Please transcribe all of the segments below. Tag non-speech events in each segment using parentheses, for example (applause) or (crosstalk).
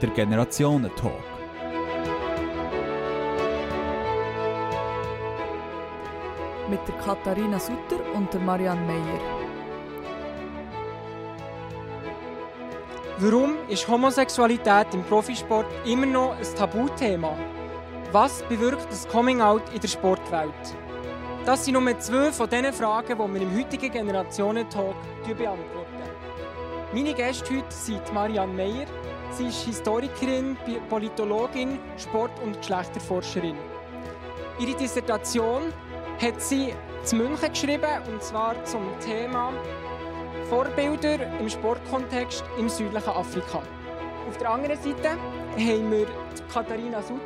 der Generationen-Talk. Mit der Katharina Sutter und der Marianne Meyer. Warum ist Homosexualität im Profisport immer noch ein Tabuthema? Was bewirkt das Coming-out in der Sportwelt? Das sind nur zwei von diesen Fragen, die wir im heutigen Generationen-Talk beantworten. Meine Gäste heute sind Marianne Meyer. Sie ist Historikerin, Politologin, Sport- und Geschlechterforscherin. Ihre Dissertation hat sie zu München geschrieben, und zwar zum Thema Vorbilder im Sportkontext im südlichen Afrika. Auf der anderen Seite haben wir Katharina Sutter.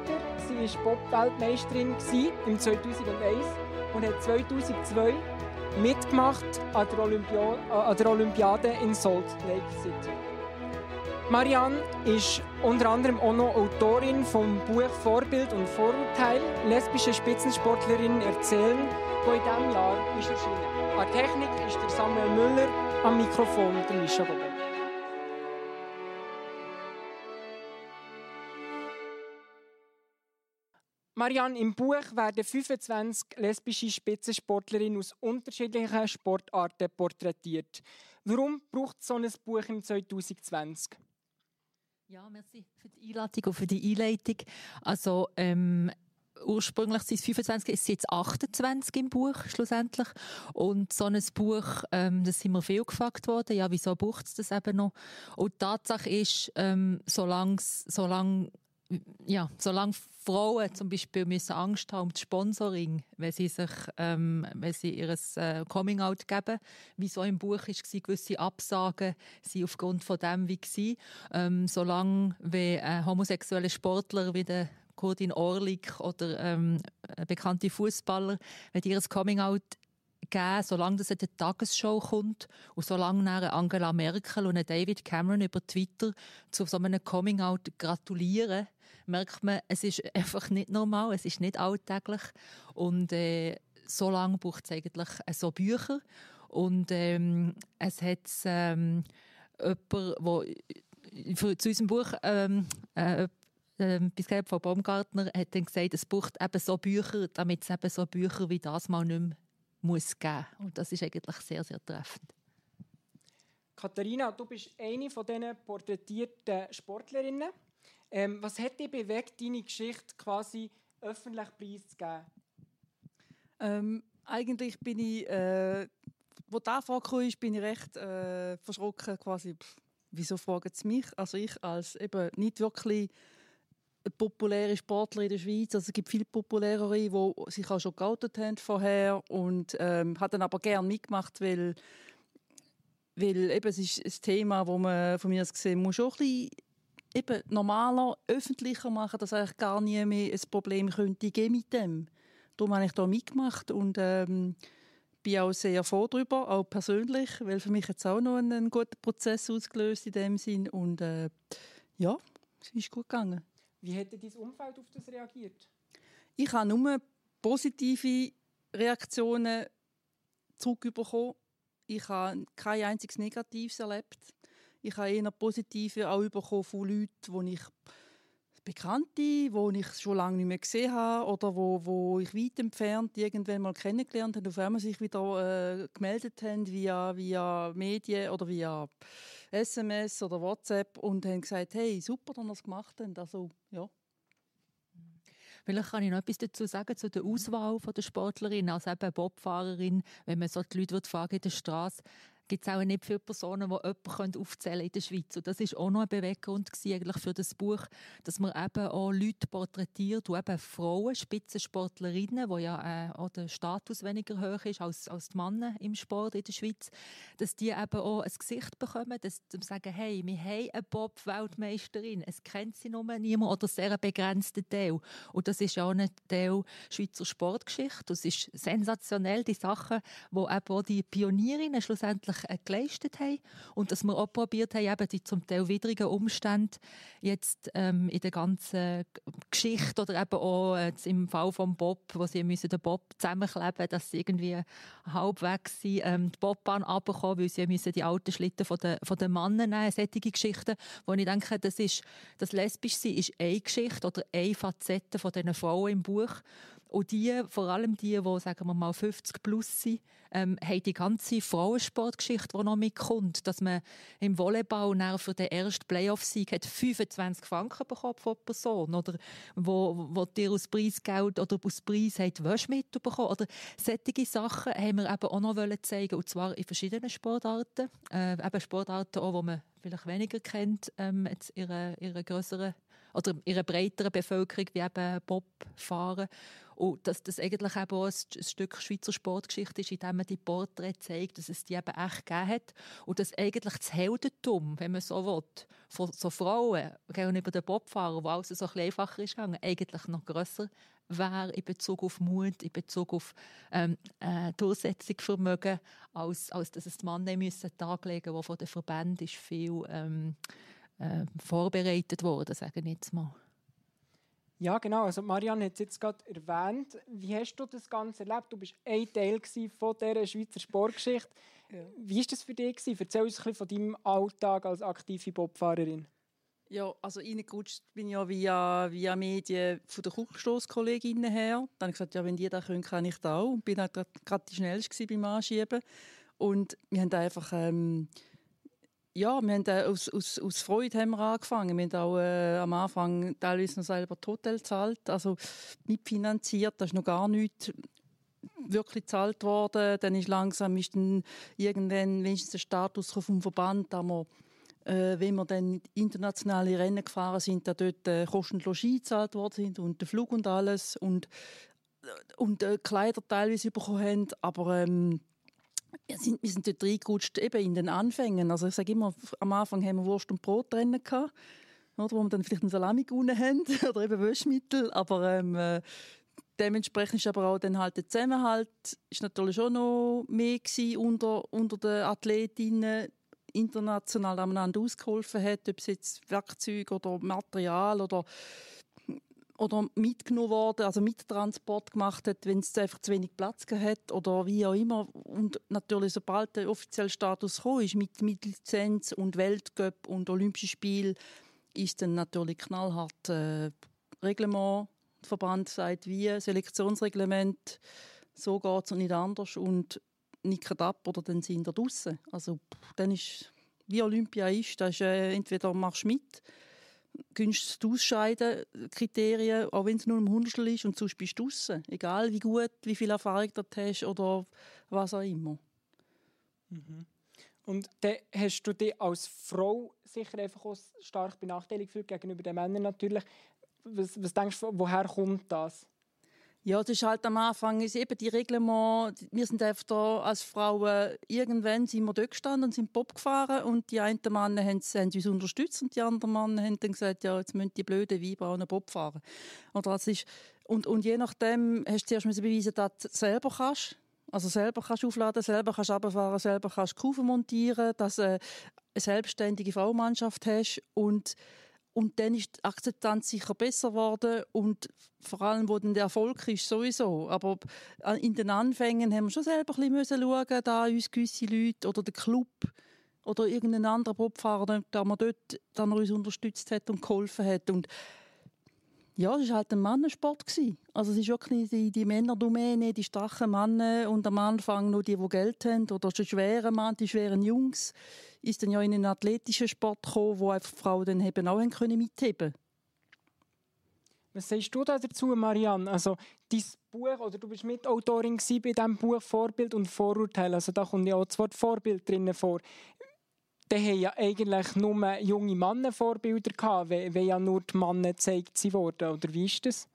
Sie war Bob-Weltmeisterin im 2001 und hat 2002 mitgemacht an der, Olympia an der Olympiade in Salt Lake City. Marianne ist unter anderem auch noch Autorin vom Buch Vorbild und Vorurteil, lesbische Spitzensportlerinnen erzählen, wo in diesem Jahr ist erschienen. An Technik ist der Samuel Müller, am Mikrofon der Mischa Bogen. Marianne, im Buch werden 25 lesbische Spitzensportlerinnen aus unterschiedlichen Sportarten porträtiert. Warum braucht so ein Buch im 2020? Ja, merci für die Einladung und für die Einleitung. Also, ähm, ursprünglich sind es 25, es sind jetzt 28 im Buch schlussendlich. Und so ein Buch, ähm, das sind wir viel gefragt worden, ja, wieso braucht es das eben noch? Und die Tatsache ist, ähm, solange, solange ja, solange Frauen zum Beispiel müssen Angst haben um das Sponsoring, wenn sie sich, ähm, wenn sie ihr äh, Coming Out geben, wie so im Buch ist, war, gewisse Absagen sind aufgrund von dem wie gewesen. Ähm, solange wie äh, homosexuelle Sportler wie der Kurdin Orlik oder ähm, bekannte Fußballer, wenn die ihr Coming Out geben, solange das in der Tagesshow kommt und solange Angela Merkel und David Cameron über Twitter zu so einem Coming-out gratulieren, merkt man, es ist (laughs) einfach nicht normal, es ist nicht alltäglich. Und äh, so lange braucht es eigentlich äh, so Bücher. Und ähm, es hat ähm, jemand, wo für, zu unserem Buch ähm, äh, ähm, bis von Baumgartner hat dann gesagt, es braucht eben so Bücher, damit es eben so Bücher wie das mal nicht mehr muss geben. Und das ist eigentlich sehr, sehr treffend. Katharina, du bist eine von diesen porträtierten Sportlerinnen. Ähm, was hat dich bewegt, deine Geschichte quasi öffentlich preiszugeben? Ähm, eigentlich bin ich, äh, wo da vorgekommen ist, bin ich recht äh, verschrocken. Quasi, pff, wieso fragen sie mich? Also ich als eben nicht wirklich populäre Sportler in der Schweiz. Also es gibt viele populärere, die sich auch schon geoutet haben vorher und ähm, hat dann aber gerne mitgemacht, weil, weil eben, es ist ein Thema, wo man von mir aus gesehen muss schon ein bisschen eben normaler, öffentlicher machen, dass eigentlich gar nie mehr ein Problem könnte geben mit dem. Darum habe ich da mitgemacht und ähm, bin auch sehr froh darüber, auch persönlich, weil für mich jetzt auch noch einen, einen guten Prozess ausgelöst in dem Sinn und äh, ja, es ist gut gegangen. Wie hätte dein Umfeld auf das reagiert? Ich habe nur positive Reaktionen zurückbekommen. Ich habe kein einziges Negatives erlebt. Ich habe eher positive auch bekommen von Leuten, die ich Bekannte, die ich schon lange nicht mehr gesehen habe oder wo, wo ich weit entfernt irgendwann mal kennengelernt habe, auf einmal sich wieder äh, gemeldet haben via, via Medien oder via SMS oder WhatsApp und haben gesagt, hey, super, dass ihr das gemacht habt. Also, ja. Vielleicht kann ich noch etwas dazu sagen zu der Auswahl der Sportlerin, als eben Bobfahrerin, wenn man so die Leute fragen in der Straße, gibt es auch nicht viele Personen, die jemanden aufzählen in der Schweiz. Und das war auch noch ein Beweggrund eigentlich für das Buch, dass man eben auch Leute porträtiert, die eben Frauen, Spitzensportlerinnen, wo ja äh, auch der Status weniger hoch ist als, als die Männer im Sport in der Schweiz, dass die eben auch ein Gesicht bekommen, dass sie sagen, hey, wir haben eine Bob-Weltmeisterin, es kennt sie nur niemand oder sehr einen begrenzten Teil. Und das ist ja auch ein Teil Schweizer Sportgeschichte. Das ist sensationell, die Sachen, wo eben auch die Pionierinnen schlussendlich wirklich äh, geleistet haben und dass wir auch probiert haben, eben die zum Teil widrigen Umstände jetzt ähm, in der ganzen Geschichte oder eben auch äh, im Fall von Bob, wo sie müssen den Bob zusammenkleben, dass sie irgendwie halbwegs sind, ähm, die Bobbahn runterkommen, weil sie müssen die alten Schlitten von den, von den Männern nehmen, solche Geschichten, wo ich denke, das ist, das lesbisch sein ist eine Geschichte oder eine Facette von diesen Frauen im Buch und die, vor allem die, die sagen wir mal 50 plus sind, ähm, haben die ganze Frauensportgeschichte, die noch mitkommt, dass man im Volleyball für den ersten Playoff-Sieg 25 Franken bekommen pro Person oder? Wo, wo dir aus Preisgeld oder aus Preis hat Wäschmittel bekommen oder? Solche Sachen haben wir eben auch noch zeigen und zwar in verschiedenen Sportarten, äh, eben Sportarten auch, die man vielleicht weniger kennt, ähm, jetzt ihre, ihre größeren oder ihre breiteren Bevölkerung wie eben Bob fahren und dass das eigentlich eben auch ein, Stück Schweizer Sportgeschichte ist, indem man die Porträts zeigt, dass es die eben echt gegeben hat. Und dass eigentlich das Heldentum, wenn man so will, von so Frauen gegenüber den Bobfahrern, wo alles so ein einfacher ist gegangen, eigentlich noch grösser wäre in Bezug auf Mut, in Bezug auf ähm, äh, Durchsetzungsvermögen, als, als dass es die Männer müssen darlegen müssen, die von den Verbänden viel ähm, äh, vorbereitet worden, sage ich jetzt mal. Ja, genau. Also Marianne hat es jetzt gerade erwähnt. Wie hast du das Ganze erlebt? Du bist ein Teil von dieser Schweizer Sportgeschichte. Ja. Wie war das für dich? Erzähl uns ein bisschen von deinem Alltag als aktive Bobfahrerin. Ja, also reingerutscht bin ich ja via, via Medien von der Kugelstosskolleginnen her. Dann habe ich gesagt, ja, wenn die das können, kann ich das auch. Und bin halt gerade die schnellste beim Anschieben. Und wir haben einfach... Ähm, ja, wir haben äh, aus, aus, aus Freude haben wir angefangen. Wir haben auch äh, am Anfang teilweise noch selber das Hotel gezahlt, also mitfinanziert. Da ist noch gar nichts wirklich gezahlt worden. Dann ist langsam ist dann irgendwann wenigstens der Status vom Verband, da wir äh, wenn wir dann internationale Rennen gefahren sind, da dort äh, Kosten Logis gezahlt worden sind und der Flug und alles und, und äh, Kleider teilweise bekommen haben. Aber ähm, wir sind, wir sind dort reingerutscht, eben in den Anfängen. Also ich sage immer, am Anfang haben wir Wurst und Brot drin gehabt, oder, wo wir dann vielleicht einen Salami gewonnen haben (laughs) oder eben Wäschmittel, aber ähm, äh, dementsprechend ist aber auch dann halt der Zusammenhalt ist natürlich schon noch mehr unter, unter den Athletinnen, international aneinander ausgeholfen hat, ob es jetzt Werkzeug oder Material oder oder mitgenommen worden, also Mittransport gemacht hat, wenn es einfach zu wenig Platz hat oder wie auch immer. Und natürlich, sobald der offizielle Status gekommen ist, mit, mit Lizenz und Weltcup und Olympische Spiel, ist dann natürlich knallhart äh, Reglement. Der Verband sagt, wie Selektionsreglement, so geht es und nicht anders. Und nicken ab oder dann sind wir draußen. Also dann ist, wie Olympia ist, das ist äh, entweder machst du mit günstig ausscheiden, Kriterien, auch wenn es nur ein Hundertstel ist und sonst bist du draussen. Egal wie gut, wie viel Erfahrung du hast oder was auch immer. Mhm. Und dann hast du dich als Frau sicher einfach auch stark benachteiligt gefühlt gegenüber den Männern natürlich. Was, was denkst du, woher kommt das? Ja, das ist halt am Anfang ist eben die Reglement, wir sind einfach da als Frauen, irgendwann sind wir dort gestanden und sind Pop gefahren und die einen Männer haben, haben uns unterstützt und die anderen Männer haben dann gesagt, ja, jetzt müssen die blöden Weiber auch Pop fahren. Oder das ist, und, und je nachdem hast du zuerst beweisen, dass du selber kannst. Also selber kannst aufladen, selber kannst runterfahren, selber kannst Kufen montieren, dass du eine selbstständige Frauenmannschaft hast und und dann ist die Akzeptanz sicher besser geworden und vor allem, wo dann der Erfolg ist, sowieso. Aber in den Anfängen haben wir schon selber ein bisschen schauen, da uns gewisse Leute oder der Club oder irgendein anderer Bobfahrer, der man dort dann uns unterstützt hat und geholfen hat. Und ja, es war halt ein Mannensport. Also es ist wirklich die, die Männerdomäne, die starken Männer und am Anfang nur die, die Geld haben oder die schweren Mann, die schweren Jungs, ist dann ja in einen athletischen Sport gekommen, wo einfach Frauen dann eben auch können mitheben Was sagst du da dazu, Marianne? Also, dein Buch, oder du bist Mitautorin bei diesem Buch Vorbild und Vorurteil. Also, da kommt ja auch das Wort Vorbild drin vor da haben ja eigentlich nur junge Männer Vorbilder gehabt, wenn ja nur die Männer gezeigt wurden. Oder wie ist das?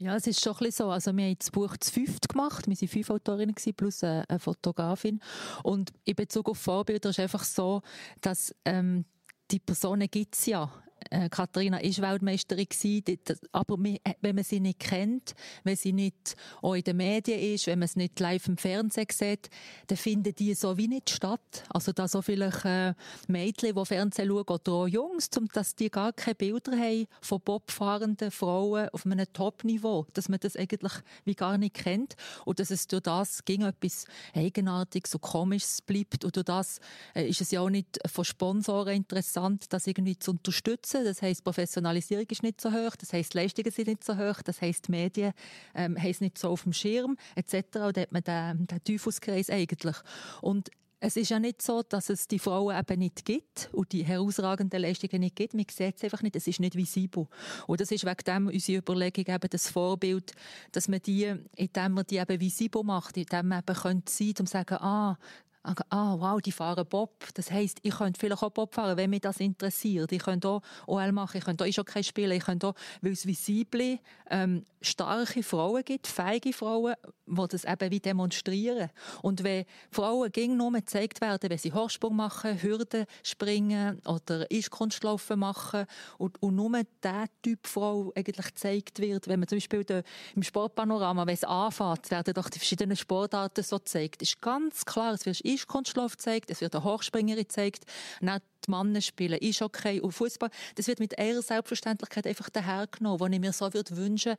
Ja, es ist schon ein so. Also wir haben das Buch zu fünft gemacht. Wir waren fünf Autorinnen plus eine Fotografin. Und in Bezug auf Vorbilder ist es einfach so, dass ähm, die Personen gibt es ja äh, Katharina ist Weltmeisterin gewesen, aber äh, wenn man sie nicht kennt, wenn sie nicht auch in den Medien ist, wenn man es nicht live im Fernsehen sieht, dann finden die so wie nicht statt. Also da so vielleicht äh, Mädchen, die Fernsehen schauen, oder auch Jungs, dass die gar keine Bilder haben von Bobfahrenden Frauen auf einem Top-Niveau, dass man das eigentlich wie gar nicht kennt und dass es durch das ging etwas Eigenartiges und Komisches bleibt und durch das äh, ist es ja auch nicht von Sponsoren interessant, das irgendwie zu unterstützen. Das heißt, Professionalisierung ist nicht so hoch, das heißt, Leistungen sind nicht so hoch, das heißt, Medien ähm, haben es nicht so auf dem Schirm etc. Und da hat man den, den Teufelskreis eigentlich. Und es ist ja nicht so, dass es die Frauen eben nicht gibt und die herausragenden Leistungen nicht gibt. Man sieht es einfach nicht, es ist nicht visibel. Und das ist wegen dem unsere Überlegung eben das Vorbild, dass man die, indem man die eben visibel macht, indem man eben könnte sein, um zu sagen, ah, ah, wow, die fahren Bob. Das heisst, ich könnte vielleicht auch Bob fahren, wenn mich das interessiert. Ich könnte auch OL machen, ich könnte auch Eishockey spielen, ich könnte auch, weil es visible, ähm, starke Frauen gibt, feige Frauen, die das eben wie demonstrieren. Und wenn Frauen gegen nur gezeigt werden, wenn sie Hochsprung machen, Hürden springen oder Eiskunstlaufen machen und, und nur der Typ Frau eigentlich gezeigt wird, wenn man zum Beispiel de, im Sportpanorama, wenn es anfängt, werden doch die verschiedenen Sportarten so gezeigt. ist ganz klar, es Eiskunstlauf gezeigt, es wird eine Hochspringerin gezeigt, die Männer spielen Eishockey und Fußball. Das wird mit eher Selbstverständlichkeit einfach dahergenommen, wo ich mir so würde wünschen,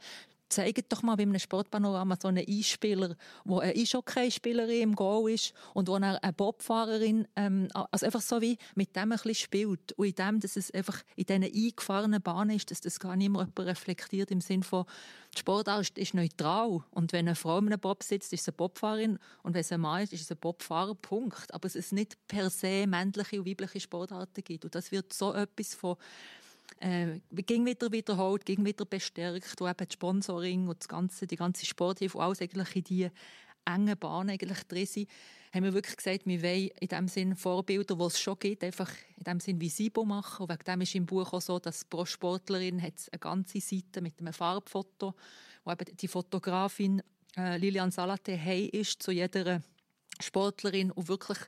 zeigt doch mal bei einem Sportpanorama so einen Einspieler, wo eine Eishockey-Spielerin im Goal ist und wo eine Bobfahrerin, ähm, also einfach so wie mit dem ein bisschen spielt. Und in dem, dass es einfach in diesen eingefahrenen Bahnen ist, dass das gar nicht mehr jemand reflektiert im Sinne von, die Sportart ist neutral. Und wenn eine Frau in einem Bob sitzt, ist es eine Bobfahrerin. Und wenn es ein Mann ist, ist es ein Bobfahrer, Punkt. Aber es ist nicht per se männliche und weibliche Sportarten gibt. Und das wird so etwas von äh, ging wieder wiederholt, ging wieder bestärkt, wo eben das Sponsoring und das ganze, die ganze Sporthilfe, alles eigentlich in die engen Bahnen eigentlich drin sind, haben wir wirklich gesagt, wir wollen in dem Sinn Vorbilder, die es schon gibt, einfach in dem Sinn visibel machen. Und wegen dem ist im Buch auch so, dass pro Sportlerin hat eine ganze Seite mit einem Farbfoto, wo eben die Fotografin äh, Lilian Salate hey ist zu jeder Sportlerin und wirklich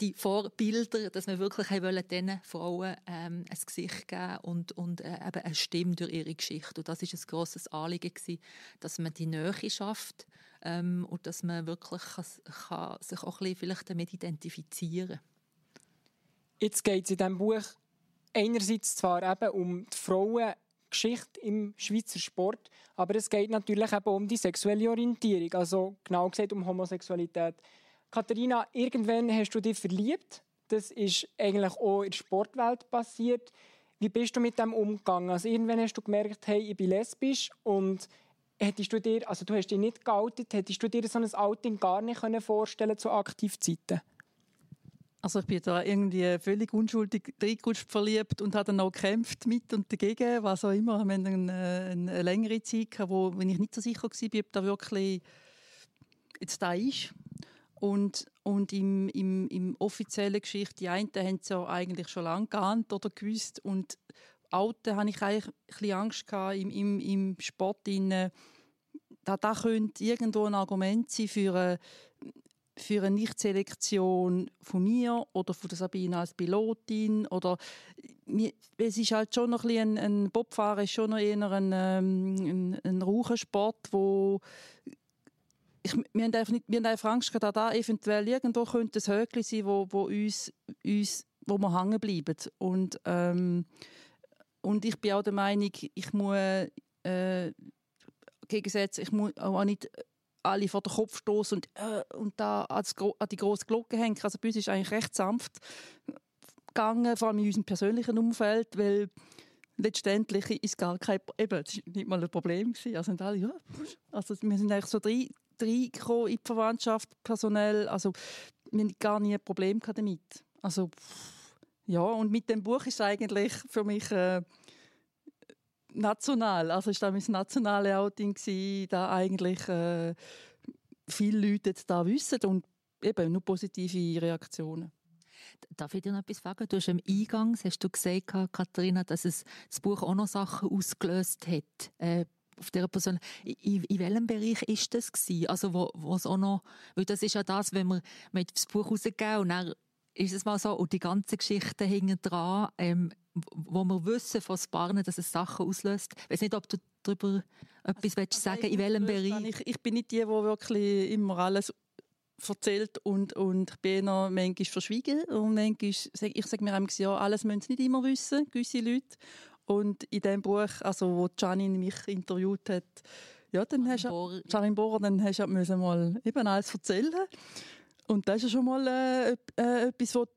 die Vorbilder, dass wir wirklich diesen Frauen ähm, ein Gesicht geben und, und äh, eben eine Stimme durch ihre Geschichte. Und das ist ein grosses Anliegen gewesen, dass man die Nähe schafft ähm, und dass man wirklich kann, kann sich auch ein vielleicht damit identifizieren Jetzt geht es in diesem Buch einerseits zwar eben um die Frauengeschichte im Schweizer Sport, aber es geht natürlich eben um die sexuelle Orientierung, also genau gesagt um Homosexualität. Katharina, irgendwann hast du dich verliebt. Das ist eigentlich auch in der Sportwelt passiert. Wie bist du mit dem umgegangen? Also irgendwann hast du gemerkt, hey, ich bin lesbisch und hättest du dir, also du hast dich nicht geoutet, hättest du dir so ein Outing gar nicht vorstellen zu Aktivzeiten? Also ich bin da irgendwie völlig unschuldig reingerutscht, verliebt und habe dann auch gekämpft mit und dagegen, was auch immer. Wir hatten eine, eine längere Zeit, wo wenn ich nicht so sicher war, ob da wirklich jetzt da ist. Und, und im, im, im offiziellen Geschichte, die einen haben es ja eigentlich schon lange geahnt oder gewusst. Und Alten hatte ich eigentlich ein Angst gehabt, im, im, im Sport. In, da, da könnte irgendwo ein Argument sein für eine, für eine Nichtselektion von mir oder von der Sabine als Pilotin oder es ist halt schon noch ein, ein Bobfahren ist schon noch eher ein, ähm, ein, ein Rauchersport, wo ich, wir, haben einfach nicht, wir haben einfach Angst, dass da eventuell irgendwo könnte ein Höckli sein, wo, wo uns, uns wo wir hängen bleiben. Und, ähm, und ich bin auch der Meinung, ich muss äh, Gegensätze, ich muss auch nicht alle vor den Kopf stoßen und, äh, und da an, die große Glocke hängen. Also bei uns ist eigentlich recht sanft gegangen, vor allem in unserem persönlichen Umfeld, weil letztendlich ist gar kein, eben, das nicht mal ein Problem gewesen. Also, alle, ja, also wir sind eigentlich so drei, reingekommen in die Verwandtschaft, personell. Also, wir hatten gar nie ein Problem damit. Also, ja, und mit dem Buch ist eigentlich für mich äh, national. Also, es war mein nationales Outing, gewesen, da eigentlich äh, viele Leute da wissen und eben nur positive Reaktionen. Darf ich dir noch etwas fragen? Du hast am Eingang, hast du gesagt, Katharina, dass es das Buch auch noch Sachen ausgelöst hat. Äh, auf dieser Person. In, in welchem Bereich ist das gewesen? Also wo, wo es auch noch, weil das ist ja das, wenn wir, wir das Buch rausgeben und dann ist es mal so, und die ganze Geschichte hinten dran, ähm, wo wir wissen von Sparnen, dass es Sachen auslöst. Ich weiß nicht, ob du darüber etwas also, sagen in welchem Bereich? Ich, ich, bin nicht die, die wirklich immer alles erzählt und, und ich bin noch manchmal verschwiegen und manchmal, ich sage mir ja, alles müssen sie nicht immer wissen, gewisse Leute. Und in dem Buch, also wo Janine mich interviewt hat, ja, dann hast du, Janine Bohrer, dann hast du mal eben alles erzählen. Und das ist ja schon mal äh, äh, etwas, was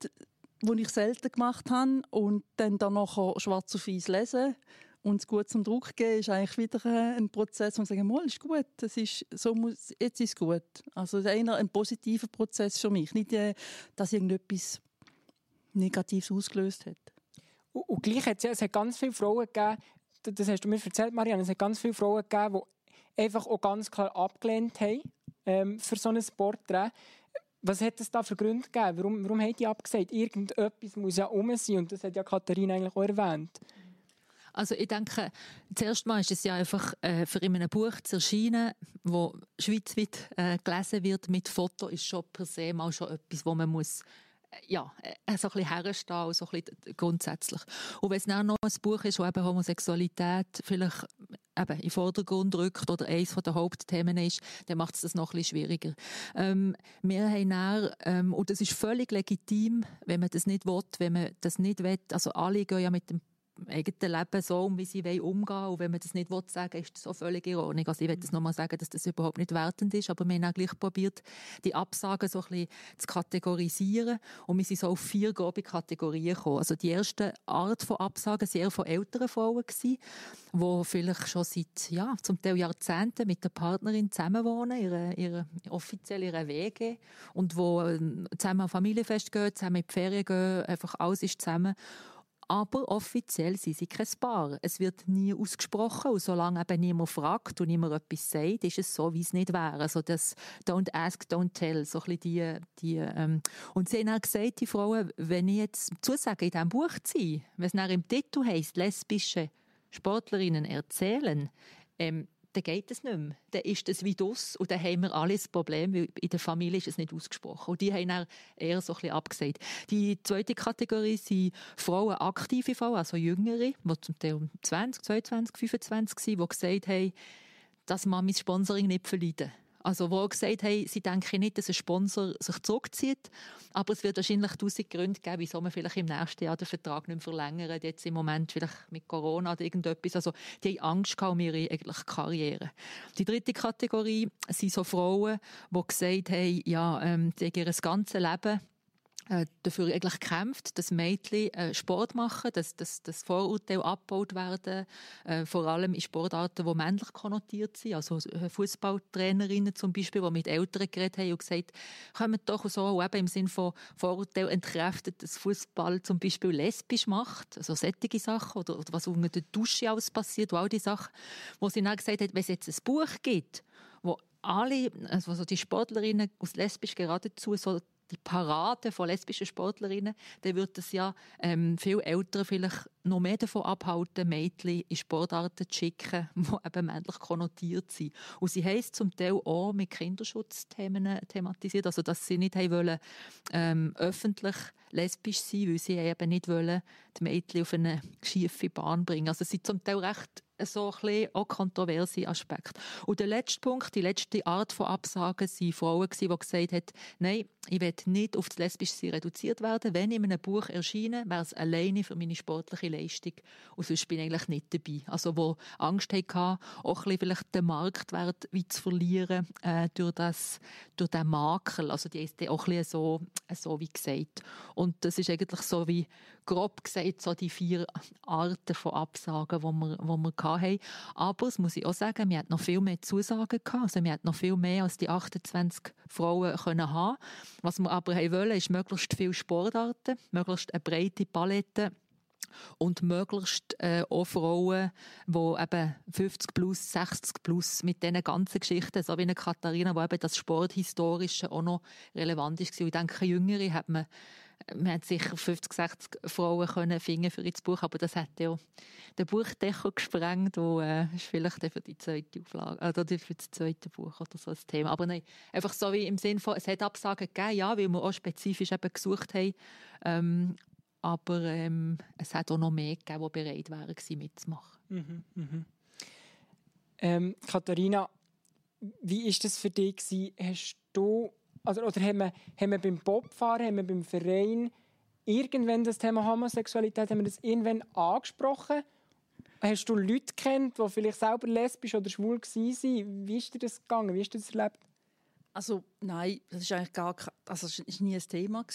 wo ich selten gemacht habe und dann danach schwarz auf weiß lesen und es gut zum Druck geben, ist eigentlich wieder äh, ein Prozess, wo ich sage, mal ist gut, das ist, so muss, jetzt ist es gut. Also einer ein positiver Prozess für mich, nicht, äh, dass irgendetwas Negatives ausgelöst hat. Und, und gleich hat es, ja, ganz viele Frauen gegeben, das hast du mir erzählt, Marianne, es hat ganz viele Frauen gegeben, die einfach auch ganz klar abgelehnt haben ähm, für so ein Porträt. Was hat es da für Gründe gegeben? Warum, warum haben die abgesagt? Irgendetwas muss ja um sein und das hat ja Katharina eigentlich auch erwähnt. Also ich denke, zuerst mal ist es ja einfach äh, für in einem Buch zu erscheinen, wo schweizweit äh, gelesen wird mit Foto, ist schon per se mal schon etwas, wo man muss ja, äh, so ein bisschen herstehen, so ein grundsätzlich. Und wenn es dann noch ein Buch ist, wo eben Homosexualität vielleicht eben in den Vordergrund rückt oder eines der Hauptthemen ist, dann macht es das noch ein bisschen schwieriger. Ähm, wir haben dann, ähm, und das ist völlig legitim, wenn man das nicht will, wenn man das nicht will, also alle gehen ja mit dem eigenen Leben so wie sie umgehen wollen. Und wenn man das nicht will, sagen ist das auch völlig in Ordnung. Also ich will das nochmal sagen, dass das überhaupt nicht wertend ist, aber wir haben auch gleich probiert, die Absagen so ein bisschen zu kategorisieren und wir sind so auf vier grobe Kategorien gekommen. Also die erste Art von Absagen sehr von älteren Frauen gewesen, die vielleicht schon seit, ja, zum Teil Jahrzehnten mit der Partnerin zusammenwohnen, ihre, ihre, offiziell ihre Wege und wo ähm, zusammen an Familienfest gehen, zusammen in die Ferien gehen, einfach alles ist zusammen aber offiziell sind sie kein Paar. Es wird nie ausgesprochen und solange eben niemand fragt und niemand etwas sagt, ist es so, wie es nicht wäre. Also das «Don't ask, don't tell», so ein die, die ähm Und sie haben auch gesagt, die Frauen, wenn ich jetzt zusage, in diesem Buch ziehe, wenn es nach im Titel heisst, lesbische Sportlerinnen erzählen, ähm, dann geht es nicht mehr. Dann ist es wie das und dann haben wir alles das Problem, weil in der Familie ist es nicht ausgesprochen. Und die haben dann eher so ein bisschen abgesagt. Die zweite Kategorie sind Frauen, aktive Frauen, also Jüngere, die zum Teil 20, 22, 25 sind, die gesagt haben, dass man mein Sponsoring nicht verleiden. Also, wo gesagt haben, sie denken nicht, dass ein Sponsor sich zurückzieht, aber es wird wahrscheinlich tausend Gründe geben, wieso man vielleicht im nächsten Jahr den Vertrag nicht verlängert, jetzt im Moment vielleicht mit Corona oder irgendetwas. Also, die haben Angst um ihre eigentlich Karriere. Die dritte Kategorie sind so Frauen, die gesagt haben, ja, ähm, die ihr ganzes Leben dafür eigentlich kämpft, dass Mädchen äh, Sport machen, dass, dass, dass Vorurteile abgebaut werden, äh, vor allem in Sportarten, die männlich konnotiert sind, also äh, Fußballtrainerinnen zum Beispiel, die mit Eltern geredet haben und gesagt, kommen doch so eben im Sinne von Vorurteilen entkräftet, dass Fußball zum Beispiel lesbisch macht, also sättige Sachen oder, oder was unter der Dusche alles passiert, all die Sachen, wo sie dann gesagt hat, wenn es jetzt ein Buch gibt, wo alle, also die Sportlerinnen aus lesbisch geradezu so die Parade von lesbischen Sportlerinnen, dann wird es ja ähm, viel Eltern vielleicht noch mehr davon abhalten, Mädchen in Sportarten zu schicken, (laughs) die eben männlich konnotiert sind. Und sie haben es zum Teil auch mit Kinderschutzthemen thematisiert, also dass sie nicht wollen, ähm, öffentlich lesbisch sein, weil sie eben nicht wollen, die Mädchen auf eine schiefe Bahn bringen. Also sie sind zum Teil recht so ein bisschen auch kontroverse Aspekt. Und der letzte Punkt, die letzte Art von Absagen, waren Frauen, die gesagt haben, nein, ich will nicht auf das lesbische reduziert werden. Wenn ich in einem Buch erscheine, wäre es alleine für meine sportliche Leistung. Und sonst bin ich eigentlich nicht dabei. Also, wo Angst hatten, auch ein bisschen vielleicht den Marktwert wie zu verlieren, äh, durch das, durch den Makel. Also, die ist auch ein bisschen so, so wie gesagt. Und das ist eigentlich so wie, grob gesagt, so die vier Arten von Absagen, die wir, die wir hatten. Aber, das muss ich auch sagen, wir hatten noch viel mehr Zusagen gehabt. Also, wir hatten noch viel mehr als die 28 Frauen können haben. Was wir aber wollen, ist möglichst viele Sportarten, möglichst eine breite Palette und möglichst äh, auch Frauen, die eben 50 plus, 60 plus mit diesen ganzen Geschichten, so wie eine Katharina, wo eben das Sporthistorische auch noch relevant ist. Ich denke, Jüngere hat man wir haben sicher 50, 60 Frauen können finden für das Buch, aber das hat ja den Buchdeckel gesprengt, wo äh, ist vielleicht für die zweite Auflage oder für das zweite Buch oder so ein Thema. Aber nein, einfach so wie im Sinne von, es hat Absagen gegeben, ja, weil wir auch spezifisch eben gesucht haben, ähm, aber ähm, es hat auch noch mehr gegeben, die bereit wären, mitzumachen. Mhm, mhm. Ähm, Katharina, wie ist das für dich? Hast du also, oder haben wir, haben wir beim Bobfahren, haben wir beim Verein irgendwann das Thema Homosexualität, haben wir das irgendwann angesprochen? Hast du Leute kennt, die vielleicht selber lesbisch oder schwul waren? Wie ist dir das gegangen? Wie hast du das erlebt? Also nein, das ist eigentlich gar also es ist nie ein Thema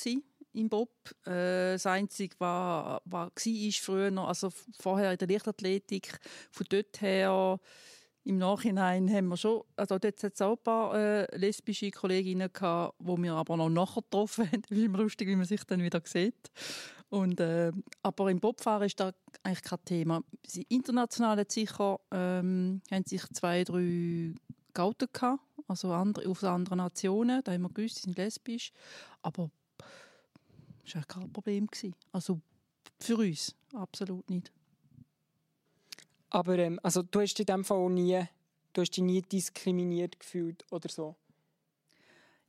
im Bob. Äh, das Einzige, was, was war, ist früher noch, also vorher in der Leichtathletik, von dort her im Nachhinein haben wir schon, also dort hat es auch ein paar äh, lesbische Kolleginnen gehabt, die wir aber noch nachher getroffen haben. Das ist immer lustig, wie man sich dann wieder sieht. Und, äh, aber im Bobfahren ist da eigentlich kein Thema. Sie international hat sicher ähm, haben sich zwei, drei Gauten gehabt, also andere, aus anderen Nationen. Da haben wir gewusst, sie sind lesbisch. Aber das war kein Problem. Gewesen. Also für uns absolut nicht. Aber ähm, also, du hast in dem Fall nie, du hast dich nie diskriminiert gefühlt oder so?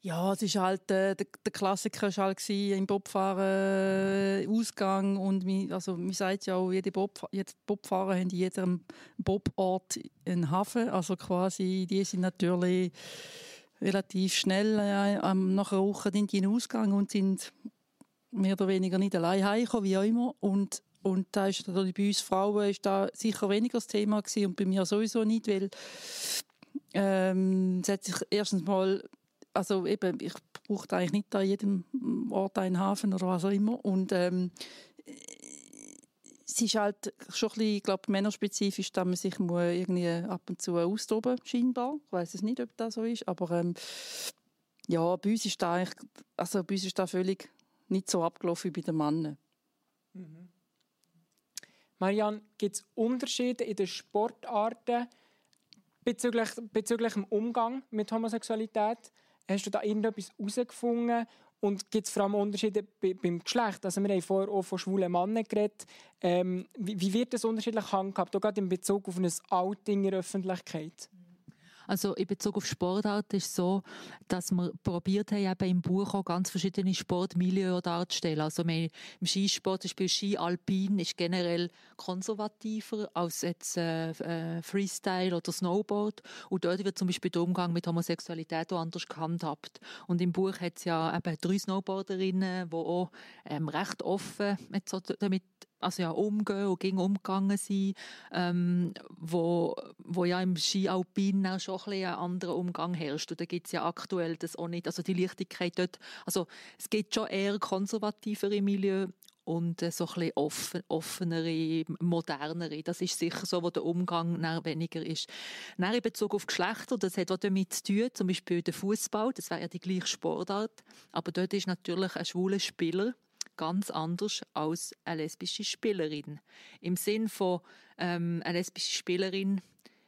Ja, es ist halt, äh, der, der Klassiker war halt im Bobfahren äh, Ausgang und mi, also, man sagt ja auch, jede, Bob, jede Bobfahrer haben in jedem Bobort einen Hafen, also quasi, die sind natürlich relativ schnell äh, nach einer in den Ausgang und sind mehr oder weniger nicht allein heimgekommen, wie auch immer. Und und da ist natürlich bei uns Frauen ist da sicher weniger das Thema gewesen und bei mir sowieso nicht, weil ähm, es hat sich erstens mal, also eben, ich brauche eigentlich nicht an jedem Ort einen Hafen oder was auch immer und ähm, es ist halt schon ein bisschen, glaube, männerspezifisch, dass man sich irgendwie ab und zu austoben scheinbar. Ich weiß es nicht, ob das so ist, aber ähm, ja, bei uns ist da eigentlich, also bei uns ist da völlig nicht so abgelaufen wie bei den Männern. Mhm. Marianne, gibt es Unterschiede in den Sportarten bezüglich, bezüglich dem Umgang mit Homosexualität? Hast du da irgendetwas herausgefunden? Und gibt es vor allem Unterschiede beim Geschlecht? Also wir haben vorher auch von schwulen Männern geredet. Ähm, wie, wie, wird das unterschiedlich handhabt, auch gerade in Bezug auf ein Outing in der Öffentlichkeit? Also in Bezug auf Sportart ist es so, dass wir probiert haben, eben im Buch auch ganz verschiedene Sportmilieu darzustellen. Also im Skisport, zum Beispiel Ski Alpin, ist generell konservativer als jetzt äh, äh, Freestyle oder Snowboard. Und dort wird zum Beispiel der Umgang mit Homosexualität auch anders gehandhabt. Und im Buch hat es ja eben drei Snowboarderinnen, die auch ähm, recht offen mit so damit also ja, umgehen und ging umgegangen sind, ähm, wo, wo ja im Ski Alpin auch schon ein, bisschen ein anderer Umgang herrscht. Und da gibt es ja aktuell das auch nicht, also die Lichtigkeit dort, also es gibt schon eher konservativere Milieu und äh, so ein bisschen offen, offenere, modernere. Das ist sicher so, wo der Umgang weniger ist. Dann in Bezug auf Geschlechter, das hat auch damit zu tun, zum Beispiel der Fußball, das wäre ja die gleiche Sportart, aber dort ist natürlich ein schwuler Spieler ganz anders als eine lesbische Spielerin. Im Sinn von ähm, eine lesbische Spielerin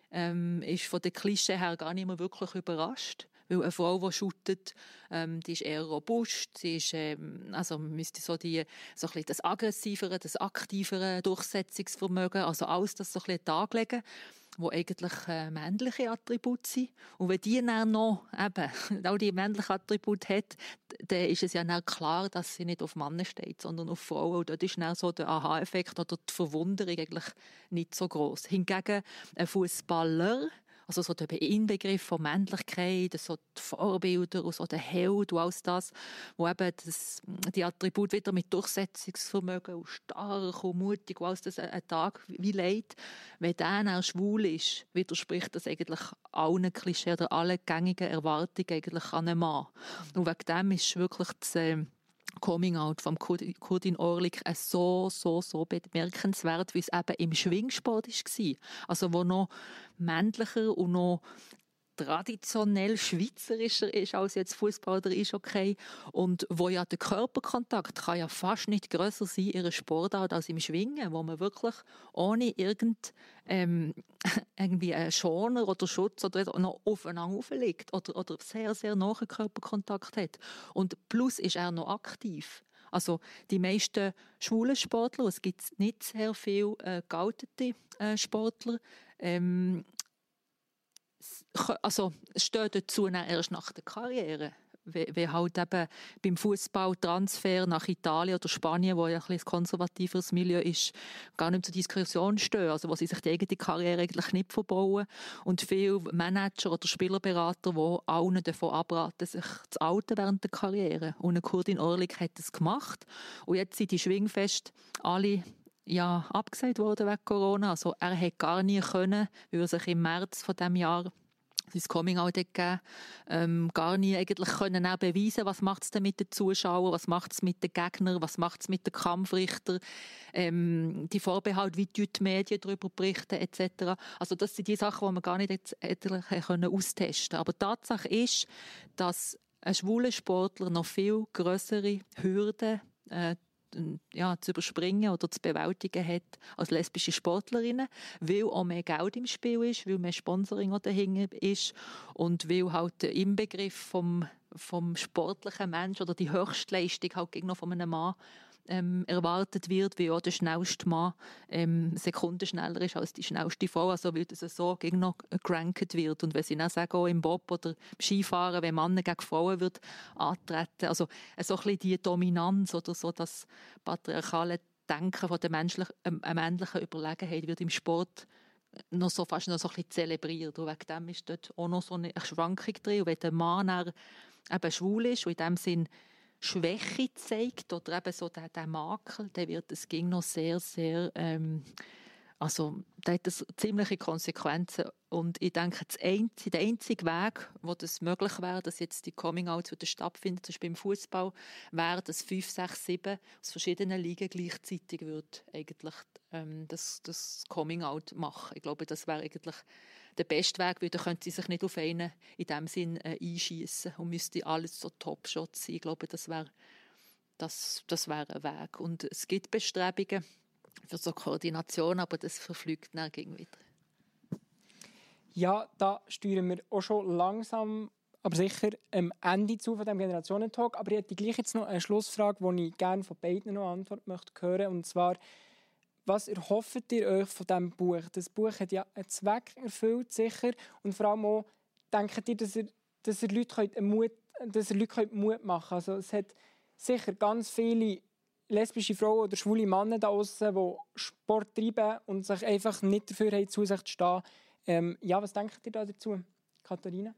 ähm, ist von der Klischee her gar nicht mehr wirklich überrascht. Weil eine Frau, die shootet, ähm, die ist eher robust, sie ist, ähm, also müsste so die, so ein das aggressivere, das aktivere Durchsetzungsvermögen, also alles das so ein bisschen darlegen die eigentlich äh, männliche Attribute sind. Und wenn die dann noch eben (laughs) all die männlichen Attribute hat, dann ist es ja dann klar, dass sie nicht auf Männer steht, sondern auf Frauen. Und dort ist dann so der Aha-Effekt oder die Verwunderung eigentlich nicht so groß. Hingegen ein Fußballer also so der Inbegriff von Männlichkeit, so die Vorbilder und so der Held und alles das, wo eben das, die Attribute wieder mit Durchsetzungsvermögen und stark und mutig und alles das einen Tag wie leid, wenn der auch schwul ist, widerspricht das eigentlich allen Klischees oder allen gängigen Erwartungen eigentlich an einen Mann. Und wegen dem ist wirklich das, äh, Coming Out vom Kurdin Orlik so, so, so bemerkenswert, wie es eben im Schwingsport war. Also wo noch männlicher und noch traditionell schweizerischer ist als jetzt Fußball oder ist okay und wo ja der Körperkontakt kann ja fast nicht größer sein in einer Sportart als im Schwingen, wo man wirklich ohne irgend ähm, (laughs) irgendwie einen Schoner oder Schutz oder noch aufeinander auflegt oder, oder sehr sehr nahen Körperkontakt hat. Und plus ist er noch aktiv. Also die meisten schwulen Sportler, es gibt nicht sehr viele äh, gealtete äh, Sportler, ähm, also steht dazu erst nach der Karriere. Wie, halt eben beim Fußballtransfer nach Italien oder Spanien, wo ja ein, ein konservativeres Milieu ist, gar nicht zur Diskussion stehen, also wo sie sich die eigene Karriere eigentlich nicht verbauen. Und viele Manager oder Spielerberater, die allen davon abraten, sich zu alten während der Karriere. Und Kurdin Orlik hat das gemacht. Und jetzt sind die Schwingfest alle ja, abgesagt worden wegen Corona. Also er hätte gar nie können, weil er sich im März von dem Jahr sein Coming Out gegeben, ähm, gar nie eigentlich können auch beweisen, was es denn mit den Zuschauern, was es mit den Gegnern, was es mit den Kampfrichtern, ähm, die Vorbehalte, wie die Medien darüber berichten etc. Also das sind die Sachen, die man gar nicht jetzt können austesten Aber Tatsache ist, dass ein schwuler Sportler noch viel größere Hürden äh, ja, zu überspringen oder zu bewältigen hat als lesbische Sportlerinnen, weil auch mehr Geld im Spiel ist, weil mehr Sponsoring dahinter ist und weil halt der Inbegriff vom, vom sportlichen Menschen oder die Höchstleistung halt gegen einem Mann ähm, erwartet wird, wie auch der schnellste Mann ähm, Sekunden schneller ist als die schnellste Frau. Also weil das so gegen noch gerankt wird. Und wenn sie dann sagen, auch im Bob oder im Skifahren, wenn Männer gegen Frauen wird antreten, also äh, so ein bisschen die Dominanz oder so das patriarchale Denken von der menschlichen, äh, männlichen Überlegenheit wird im Sport noch so fast noch so ein bisschen zelebriert. Und wegen dem ist dort auch noch so eine Schwankung drin. Und wenn der Mann eben schwul ist und in dem Sinn Schwäche zeigt oder eben so der, der Makel, der wird es ging noch sehr, sehr, ähm, also da hat das ziemliche Konsequenzen und ich denke, einzige, der einzige Weg, wo das möglich wäre, dass jetzt die Coming-Outs wieder stattfinden, zum Beispiel im Fußball, wäre, dass fünf, sechs, sieben aus verschiedenen Ligen gleichzeitig wird eigentlich ähm, das, das Coming-Out machen. Ich glaube, das wäre eigentlich der beste Weg, weil dann könnte sie sich nicht auf einen in dem Sinn äh, einschießen und müsste alles so Top-Shots sein. Ich glaube, das wäre das, das wär ein Weg. Und es gibt Bestrebungen für so Koordination, aber das verflügt dann gegen wieder. Ja, da steuern wir auch schon langsam, aber sicher am Ende zu von dem Generationentalk. Aber ich hätte gleich jetzt noch eine Schlussfrage, die ich gerne von beiden noch Antwort möchte hören. Und zwar, was erhofft ihr euch von diesem Buch? Das Buch hat ja einen Zweck erfüllt, sicher. Und vor allem auch, denkt ihr, dass ihr, dass ihr Leute Mut, dass ihr Leute Mut machen könnt? Also es hat sicher ganz viele lesbische Frauen oder schwule Männer da draußen, die Sport treiben und sich einfach nicht dafür haben, zu sich zu stehen. Ähm, ja, was denkt ihr da dazu, Katharina?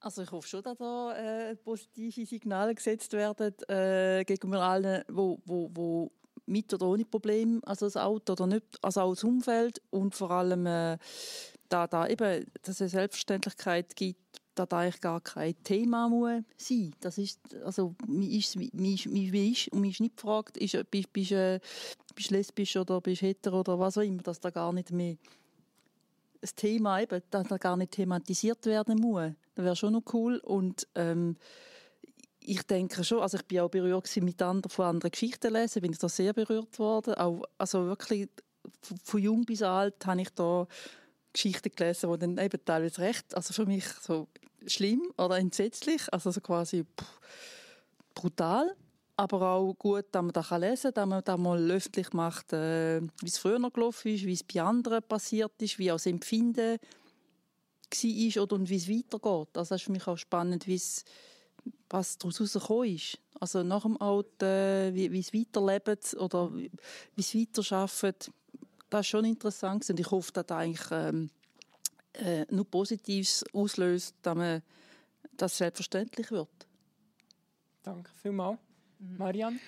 Also ich hoffe schon, dass da äh, positive Signale gesetzt werden äh, gegenüber allen, wo, wo, wo mit oder ohne Problem, also das Auto oder nicht, also auch das Umfeld und vor allem, äh, da, da eben, dass es Selbstverständlichkeit gibt, dass da eigentlich gar kein Thema muss sein. Das ist, also, man ist, man ist, man ist, und man ist nicht gefragt, ist, bist, bist, äh, bist lesbisch oder bist hetero oder was auch immer, dass da gar nicht mehr das Thema eben, dass da gar nicht thematisiert werden muss. Das wäre schon noch cool und ähm, ich denke schon, also ich bin auch berührt mit anderen, von anderen Geschichten lesen, bin ich da sehr berührt worden. Auch, also wirklich von jung bis alt habe ich da Geschichten gelesen, die dann eben teilweise recht, also für mich so schlimm oder entsetzlich, also so quasi brutal, aber auch gut, dass man das lesen kann, dass man das mal öffentlich macht, äh, wie es früher noch gelaufen ist, wie es bei anderen passiert ist, wie auch das Empfinden war oder und wie es weitergeht. Also das ist für mich auch spannend, wie es was daraus herausgekommen ist. Also nach dem Alten, wie, wie es weiterlebt oder wie, wie es weiterarbeitet, das ist schon interessant. Und ich hoffe, dass das eigentlich ähm, äh, nur Positives auslöst, dass man das selbstverständlich wird. Danke vielmals. Marianne?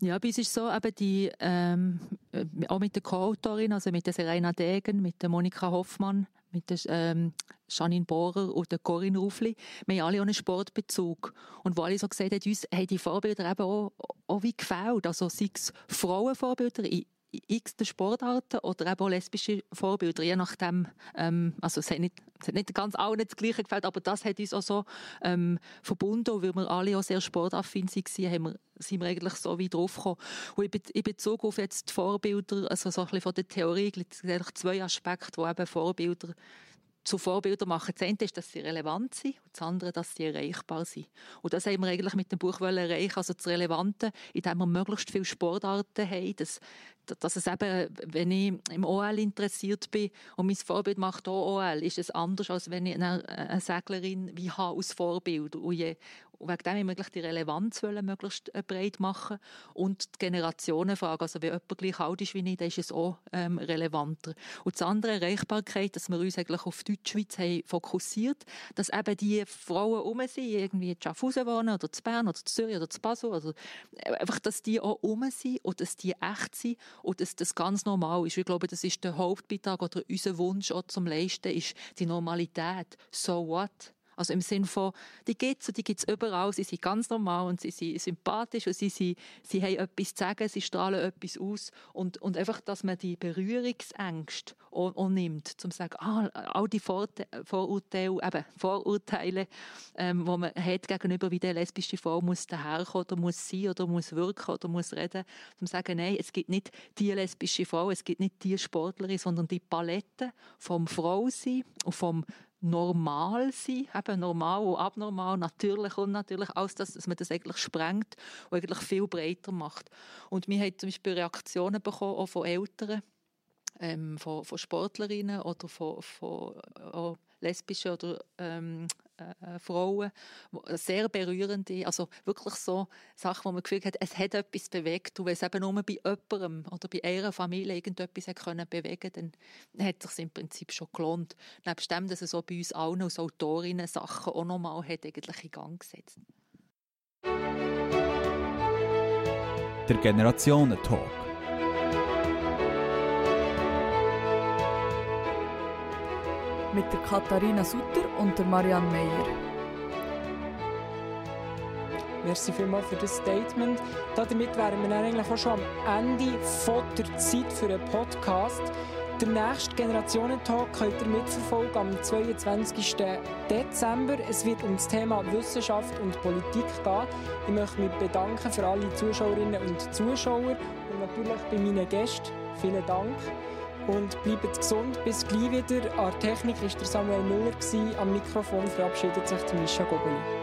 Ja, bei uns ist so, eben die, ähm, äh, auch mit der Co-Autorin, also mit der Serena Degen, mit der Monika Hoffmann, mit der ähm, Janine Bohrer und der Corinne Rufli. Wir haben alle einen Sportbezug. Und wo alle so gesagt haben, uns haben die Vorbilder eben auch, auch wie gefällt. Also sei es Frauenvorbilder in x Sportarten oder eben auch lesbische Vorbilder, je nachdem, ähm, also es hat, nicht, es hat nicht ganz allen das Gleiche gefällt, aber das hat uns auch so ähm, verbunden, und weil wir alle auch sehr sportaffin waren, haben wir, sind wir eigentlich so wie drauf gekommen. Und in Bezug auf jetzt die Vorbilder, also so ein bisschen von der Theorie, gibt es eigentlich zwei Aspekte, wo eben Vorbilder zu Vorbildern machen. Das eine ist, dass sie relevant sind und das andere, dass sie erreichbar sind. Und das haben wir eigentlich mit dem Buch erreichen also das Relevante, indem wir möglichst viele Sportarten haben, dass, dass es eben, wenn ich im OL interessiert bin und mein Vorbild macht auch OL, ist es anders, als wenn ich eine, Seglerin wie habe als Vorbild. Und, je, wegen dem möglich die Relevanz wollen, möglichst äh, breit machen und die Generationenfrage, also wenn jemand gleich alt ist wie ich, dann ist es auch ähm, relevanter. Und das andere, Erreichbarkeit, dass wir uns eigentlich auf Deutschschweiz haben fokussiert, dass eben die Frauen um sind, irgendwie in Schaffhausen wohnen oder zu Bern oder zu Zürich oder zu Basel, oder äh, einfach, dass die auch um sind und dass die echt sind und dass das ganz normal ist. Ich glaube, das ist der Hauptbeitrag oder unser Wunsch auch zum Leisten, ist die Normalität. So what? Also im Sinne von, die gibt es die gibt es überall, sie sind ganz normal und sie sind sympathisch und sie, sie, sie haben etwas zu sagen, sie strahlen etwas aus. Und, und einfach, dass man die Berührungsängste auch, auch nimmt, zum zu sagen, ah, all die Vorurteile, eben Vorurteile, ähm, wo man hat gegenüber, wie der lesbische Frau muss daherkommen oder muss sein oder muss wirken oder muss reden, zum zu sagen, nein, es gibt nicht die lesbische Frau, es gibt nicht die Sportlerin, sondern die Palette vom Frausein und vom normal sein, eben normal und abnormal, natürlich und natürlich, als das, dass man das eigentlich sprengt und eigentlich viel breiter macht. Und wir haben zum Beispiel Reaktionen bekommen, auch von Eltern, ähm, von, von, Sportlerinnen oder von, von äh, lesbischen oder ähm, äh, äh, Frauen, sehr berührende, also wirklich so Sachen, wo man gefühlt hat, es hat etwas bewegt. Und wenn es eben nur bei jemandem oder bei einer Familie irgendetwas hat können bewegen dann hat es sich im Prinzip schon gelohnt. Nebst dem, dass es so bei uns allen als Autorinnen Sachen auch nochmal hat eigentlich in Gang gesetzt. Der Generationentalk. Mit der Katharina Sutter und der Marianne Meyer. Merci vielmals für das Statement. Damit wären wir eigentlich auch schon am Ende von der Zeit für einen Podcast. Der nächste Generationentalk könnt ihr mitverfolgen am 22. Dezember. Es wird um das Thema Wissenschaft und Politik gehen. Ich möchte mich bedanken für alle Zuschauerinnen und Zuschauer und natürlich bei meinen Gästen. Vielen Dank und bleibt gesund. Bis gleich wieder. An der Technik war Samuel Müller, am Mikrofon verabschiedet sich Mischa Gobeli.